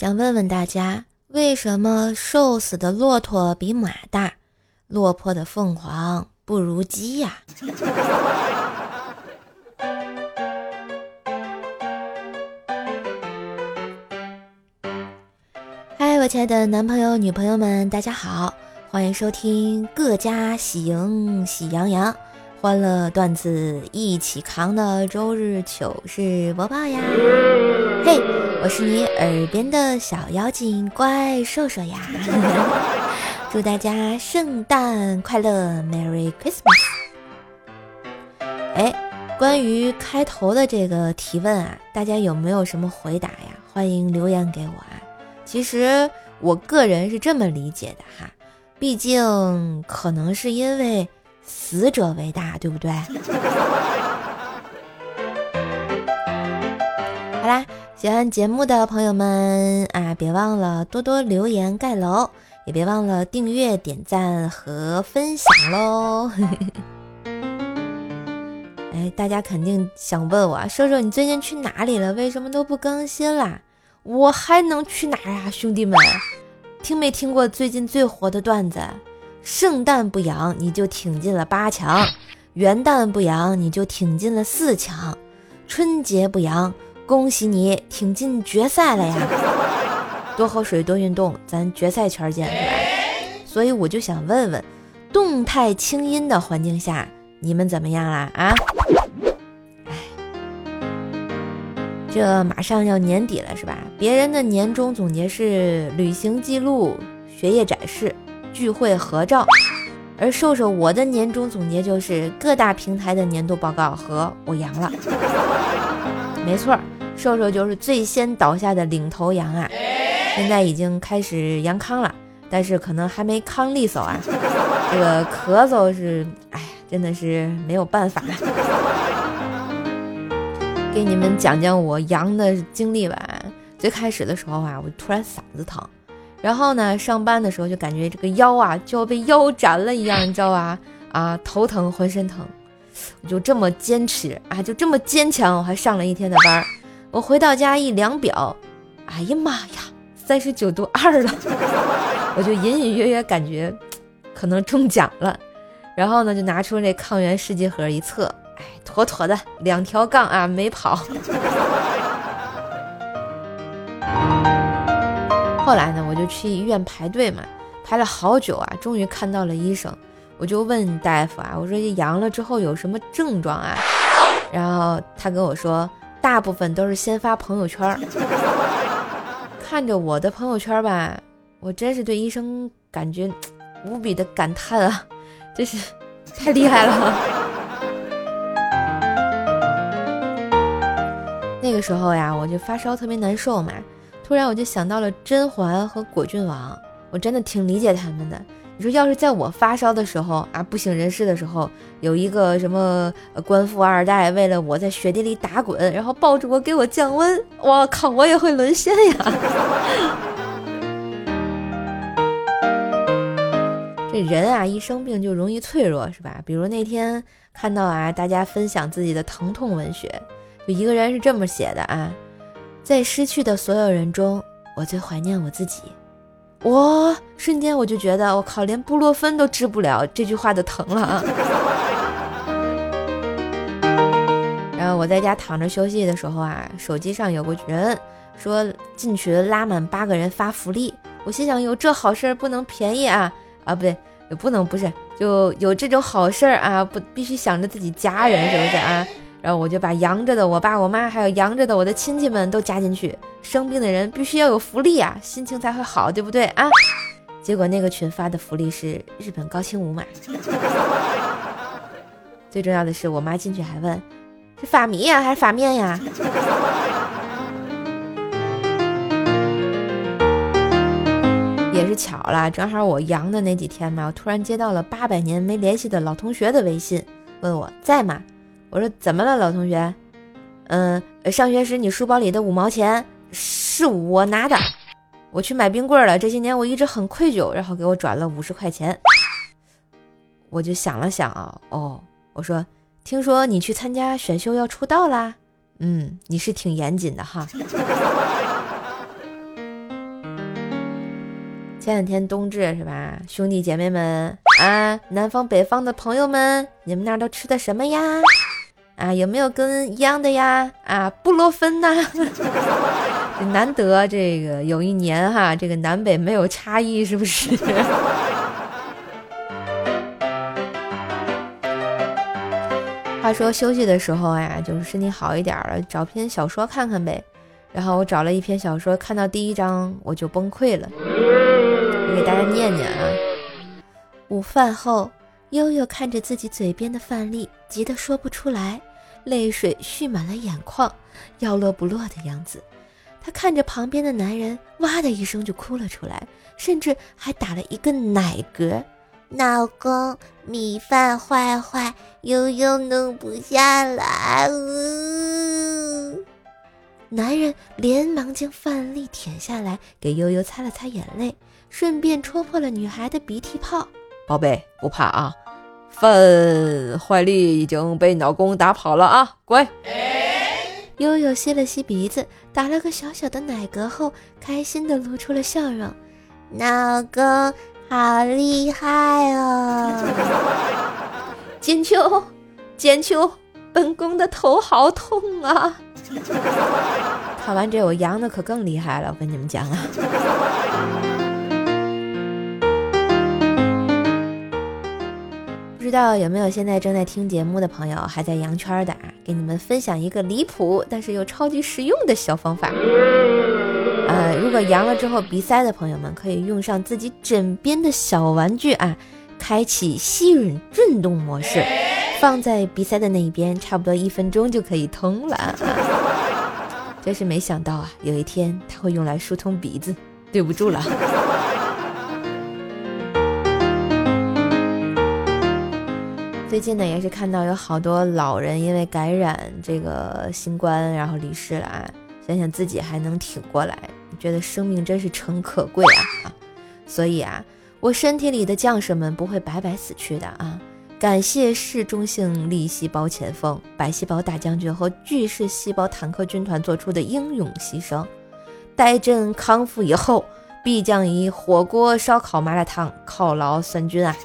想问问大家，为什么瘦死的骆驼比马大，落魄的凤凰不如鸡呀？嗨，我亲爱的男朋友、女朋友们，大家好，欢迎收听各家喜迎喜羊羊，欢乐段子一起扛的周日糗事播报呀！嘿。我是你耳边的小妖精怪兽兽呀！祝大家圣诞快乐，Merry Christmas！哎，关于开头的这个提问啊，大家有没有什么回答呀？欢迎留言给我啊！其实我个人是这么理解的哈，毕竟可能是因为死者为大，对不对？好啦。喜欢节目的朋友们啊，别忘了多多留言盖楼，也别忘了订阅、点赞和分享喽。哎，大家肯定想问我，瘦瘦你最近去哪里了？为什么都不更新啦？我还能去哪儿啊，兄弟们？听没听过最近最火的段子？圣诞不阳你就挺进了八强，元旦不阳你就挺进了四强，春节不阳。恭喜你挺进决赛了呀！多喝水，多运动，咱决赛圈见？所以我就想问问，动态清音的环境下，你们怎么样啦？啊？哎，这马上要年底了，是吧？别人的年终总结是旅行记录、学业展示、聚会合照，而瘦瘦我的年终总结就是各大平台的年度报告和我阳了。没错。瘦瘦就是最先倒下的领头羊啊！现在已经开始阳康了，但是可能还没康利索啊。这个咳嗽是，哎，真的是没有办法。给你们讲讲我阳的经历吧。最开始的时候啊，我突然嗓子疼，然后呢，上班的时候就感觉这个腰啊就要被腰斩了一样，你知道吧？啊，头疼，浑身疼，我就这么坚持啊，就这么坚强，我还上了一天的班。我回到家一量表，哎呀妈呀，三十九度二了，我就隐隐约约感觉可能中奖了，然后呢就拿出那抗原试剂盒一测，哎，妥妥的两条杠啊，没跑。后来呢，我就去医院排队嘛，排了好久啊，终于看到了医生，我就问大夫啊，我说阳了之后有什么症状啊？然后他跟我说。大部分都是先发朋友圈儿，看着我的朋友圈吧，我真是对医生感觉无比的感叹啊，真是太厉害了。那个时候呀，我就发烧特别难受嘛，突然我就想到了甄嬛和果郡王，我真的挺理解他们的。你说要是在我发烧的时候啊，不省人事的时候，有一个什么官富二代为了我在雪地里打滚，然后抱着我给我降温，我靠，我也会沦陷呀！这人啊，一生病就容易脆弱，是吧？比如那天看到啊，大家分享自己的疼痛文学，就一个人是这么写的啊，在失去的所有人中，我最怀念我自己。我瞬间我就觉得，我靠，连布洛芬都治不了这句话的疼了啊！然后我在家躺着休息的时候啊，手机上有个人，说进群拉满八个人发福利。我心想，有这好事儿不能便宜啊啊，不对，也不能不是，就有这种好事儿啊，不必须想着自己家人，是不是啊？然后我就把阳着的我爸我妈，还有阳着的我的亲戚们都加进去。生病的人必须要有福利啊，心情才会好，对不对啊？结果那个群发的福利是日本高清无码。最重要的是，我妈进去还问：是发米呀，还是发面呀？也是巧了，正好我阳的那几天嘛，我突然接到了八百年没联系的老同学的微信，问我在吗？我说怎么了，老同学？嗯，上学时你书包里的五毛钱是我拿的，我去买冰棍了。这些年我一直很愧疚，然后给我转了五十块钱。我就想了想啊，哦，我说听说你去参加选秀要出道啦？嗯，你是挺严谨的哈。前两天冬至是吧？兄弟姐妹们啊，南方北方的朋友们，你们那儿都吃的什么呀？啊，有没有跟一样的呀？啊，布洛芬呐，难得这个有一年哈，这个南北没有差异，是不是？话说休息的时候呀，就是身体好一点了，找篇小说看看呗。然后我找了一篇小说，看到第一章我就崩溃了。我给大家念念啊。午饭后，悠悠看着自己嘴边的饭粒，急得说不出来，泪水蓄满了眼眶，要落不落的样子。他看着旁边的男人，哇的一声就哭了出来，甚至还打了一个奶嗝。老公，米饭坏坏，悠悠弄不下来。男人连忙将饭粒舔下来，给悠悠擦了擦眼泪，顺便戳破了女孩的鼻涕泡。宝贝，不怕啊，饭坏力已经被老公打跑了啊，乖。悠悠吸了吸鼻子，打了个小小的奶嗝后，开心的露出了笑容。老公好厉害哦！简秋，简秋，本宫的头好痛啊！看完这，我阳的可更厉害了。我跟你们讲啊，知道有没有现在正在听节目的朋友还在阳圈的啊？给你们分享一个离谱但是又超级实用的小方法。呃，如果阳了之后鼻塞的朋友们，可以用上自己枕边的小玩具啊，开启吸吮震动模式。放在鼻塞的那一边，差不多一分钟就可以通了。真是没想到啊，有一天它会用来疏通鼻子，对不住了。最近呢，也是看到有好多老人因为感染这个新冠，然后离世了啊。想想自己还能挺过来，觉得生命真是诚可贵啊！所以啊，我身体里的将士们不会白白死去的啊。感谢嗜中性粒细胞前锋白细胞大将军和巨噬细胞坦克军团做出的英勇牺牲，待朕康复以后，必将以火锅、烧烤、麻辣烫犒劳三军啊！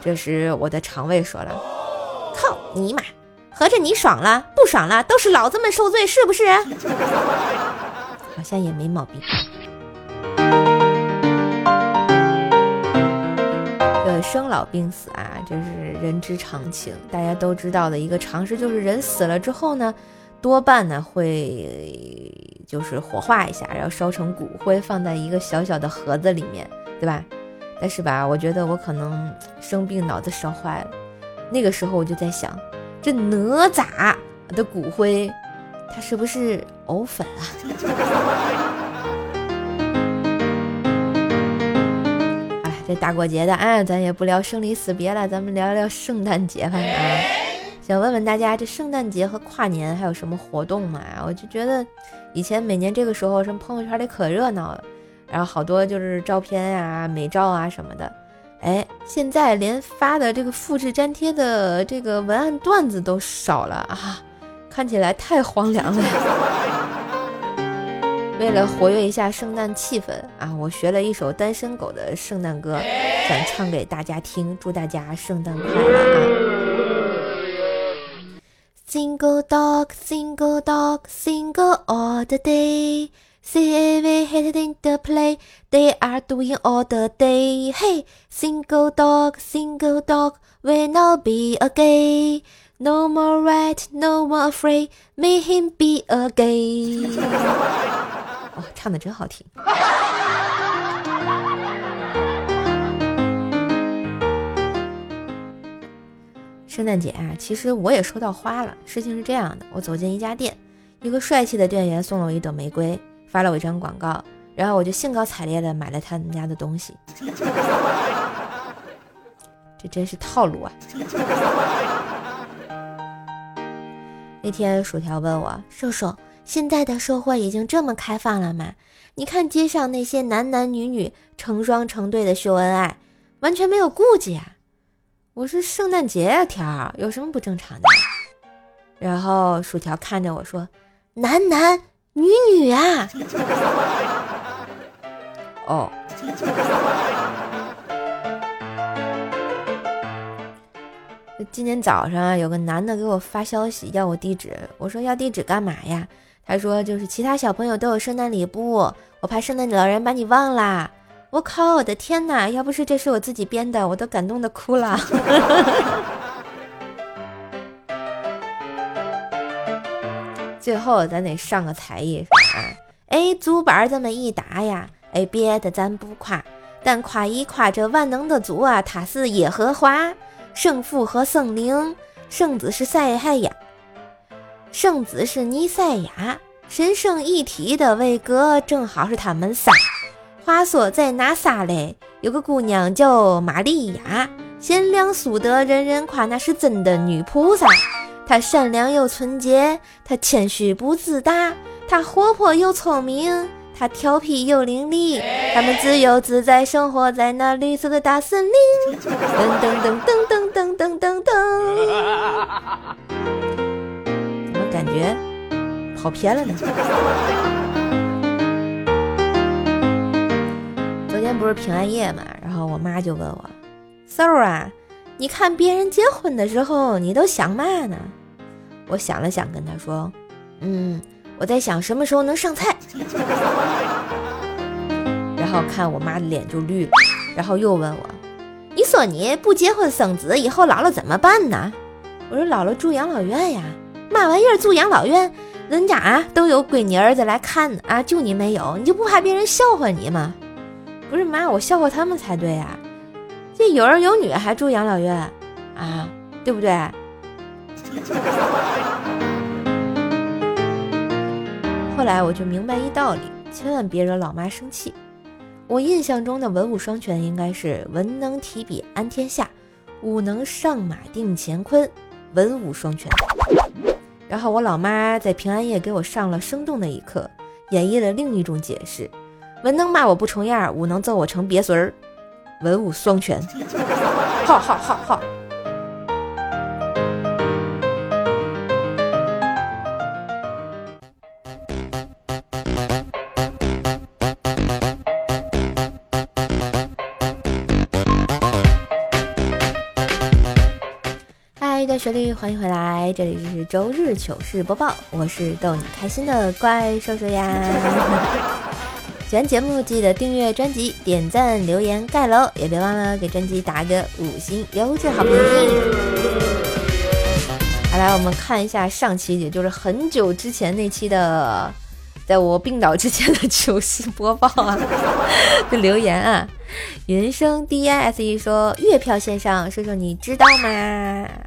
这时我的肠胃说了：“靠你妈！合着你爽了，不爽了，都是老子们受罪，是不是？”好像也没毛病。生老病死啊，这是人之常情，大家都知道的一个常识，就是人死了之后呢，多半呢会就是火化一下，然后烧成骨灰，放在一个小小的盒子里面，对吧？但是吧，我觉得我可能生病，脑子烧坏了。那个时候我就在想，这哪吒的骨灰，他是不是藕粉啊？哎这大过节的啊，咱也不聊生离死别了，咱们聊聊圣诞节吧啊！想问问大家，这圣诞节和跨年还有什么活动吗？我就觉得以前每年这个时候，什么朋友圈里可热闹了，然后好多就是照片呀、美照啊什么的。哎，现在连发的这个复制粘贴的这个文案段子都少了啊，看起来太荒凉了。为了活跃一下圣诞气氛啊，我学了一首单身狗的圣诞歌，想唱给大家听，祝大家圣诞快乐啊！Single dog, single dog, single all the day. See every head in the play, they are doing all the day. Hey, single dog, single dog, will not be a gay. No more right, no more afraid, may him be a gay. 哦，唱的真好听。圣诞节啊，其实我也收到花了。事情是这样的，我走进一家店，一个帅气的店员送了我一朵玫瑰，发了我一张广告，然后我就兴高采烈的买了他们家的东西。这真是套路啊！那天薯条问我，瘦瘦。现在的社会已经这么开放了吗？你看街上那些男男女女成双成对的秀恩爱，完全没有顾忌啊！我是圣诞节啊，条儿有什么不正常的？然后薯条看着我说：“男男女女啊！”哦。今天早上，有个男的给我发消息要我地址，我说要地址干嘛呀？他说就是其他小朋友都有圣诞礼物，我怕圣诞老人把你忘啦。我靠，我的天哪！要不是这是我自己编的，我都感动的哭了。最后咱得上个才艺啊！哎，竹板这么一打呀，哎，别的咱不夸，但夸一夸这万能的竹啊，它是耶和华。圣父和圣灵，圣子是赛海亚，圣子是尼赛亚，神圣一体的位格正好是他们仨。话说在拿撒嘞，有个姑娘叫玛利亚，贤良淑德，人人夸那是真的女菩萨。她善良又纯洁，她谦虚不自大，她活泼又聪明。他调皮又伶俐，他们自由自在生活在那绿色的大森林。噔噔噔噔噔噔噔噔。怎么感觉跑偏了呢？昨天不是平安夜嘛，然后我妈就问我：“嗖儿啊，你看别人结婚的时候，你都想嘛呢？”我想了想，跟她说：“嗯。”我在想什么时候能上菜，然后看我妈的脸就绿了，然后又问我：“你说你不结婚生子，以后老了怎么办呢？”我说：“老了住养老院呀，嘛玩意儿住养老院？人家啊都有闺女儿子来看啊，就你没有，你就不怕别人笑话你吗？”不是妈，我笑话他们才对呀，这有儿有女还住养老院啊，对不对？后来我就明白一道理，千万别惹老妈生气。我印象中的文武双全应该是文能提笔安天下，武能上马定乾坤，文武双全。然后我老妈在平安夜给我上了生动的一课，演绎了另一种解释：文能骂我不重样，武能揍我成鳖孙儿，文武双全。好好好好。欢迎回来！这里是周日糗事播报，我是逗你开心的怪兽兽呀。喜欢节目记得订阅专辑、点赞、留言、盖楼，也别忘了给专辑打个五星优质好评。好，来我们看一下上期，也就是很久之前那期的。在我病倒之前的糗事播报啊，的留言啊，云生 D I S E 说月票线上，叔叔你知道吗？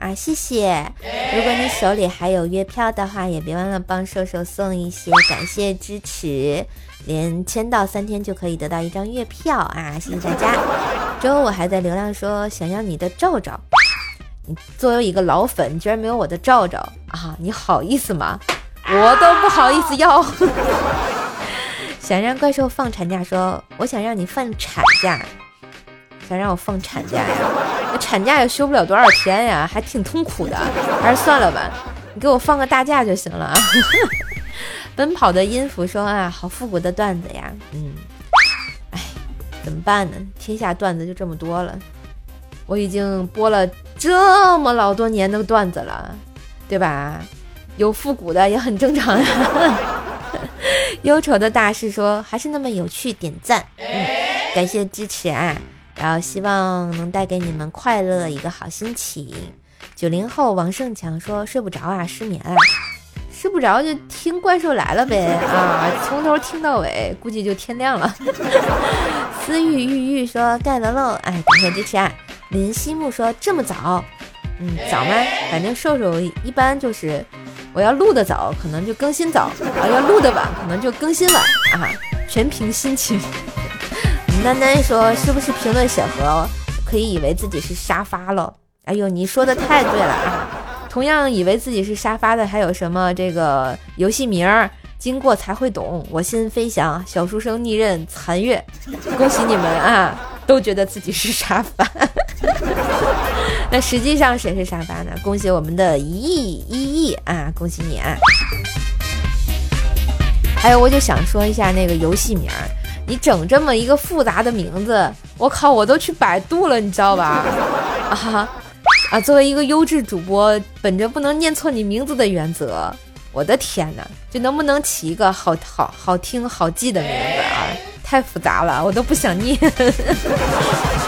啊，谢谢。如果你手里还有月票的话，也别忘了帮瘦瘦送一些，感谢支持。连签到三天就可以得到一张月票啊，谢谢大家。之后我还在流量说想要你的罩罩，你作为一个老粉，你居然没有我的罩罩啊，你好意思吗？我都不好意思要，想让怪兽放产假，说我想让你放产假，想让我放产假呀？那产假也休不了多少天呀，还挺痛苦的，还是算了吧，你给我放个大假就行了啊。奔跑的音符说啊，好复古的段子呀，嗯，哎，怎么办呢？天下段子就这么多了，我已经播了这么老多年的段子了，对吧？有复古的也很正常呀。忧愁的大师说还是那么有趣，点赞，嗯，感谢支持啊，然后希望能带给你们快乐一个好心情。九零后王胜强说睡不着啊，失眠了，睡不着就听怪兽来了呗啊，从头听到尾，估计就天亮了。思玉玉玉说盖楼喽，哎，感谢支持啊。林西木说这么早，嗯，早吗？反正瘦瘦一般就是。我要录的早，可能就更新早；啊，要录的晚，可能就更新晚啊，全凭心情。丹丹说：“是不是评论审核可以以为自己是沙发了？”哎呦，你说的太对了啊！同样以为自己是沙发的，还有什么这个游戏名儿？经过才会懂。我心飞翔，小书生逆刃残月，恭喜你们啊！都觉得自己是沙发。那实际上谁是沙发呢？恭喜我们的一亿一亿啊！恭喜你啊！还有，我就想说一下那个游戏名儿，你整这么一个复杂的名字，我靠，我都去百度了，你知道吧？啊啊！作为一个优质主播，本着不能念错你名字的原则，我的天哪，这能不能起一个好好好听好记的名字啊？太复杂了，我都不想念。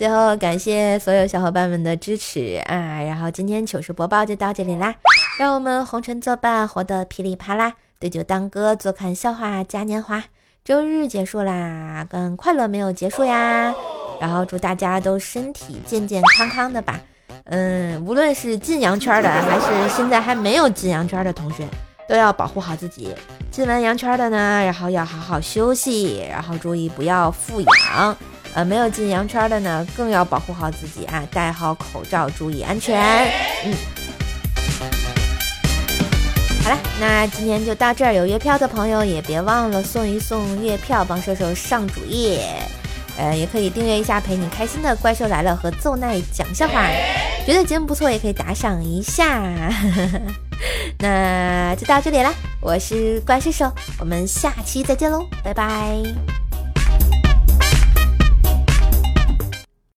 最后感谢所有小伙伴们的支持啊！然后今天糗事播报就到这里啦，让我们红尘作伴，活得噼里啪啦。对酒当歌，坐看笑话嘉年华。周日结束啦，跟快乐没有结束呀。然后祝大家都身体健健康康的吧。嗯，无论是进羊圈的，还是现在还没有进羊圈的同学，都要保护好自己。进完羊圈的呢，然后要好好休息，然后注意不要复阳。呃，没有进羊圈的呢，更要保护好自己啊，戴好口罩，注意安全。嗯。好了，那今天就到这儿。有月票的朋友也别忘了送一送月票，帮射手上主页。呃，也可以订阅一下陪你开心的怪兽来了和奏奈讲笑话。觉得节目不错，也可以打赏一下。那就到这里了，我是怪兽手，我们下期再见喽，拜拜。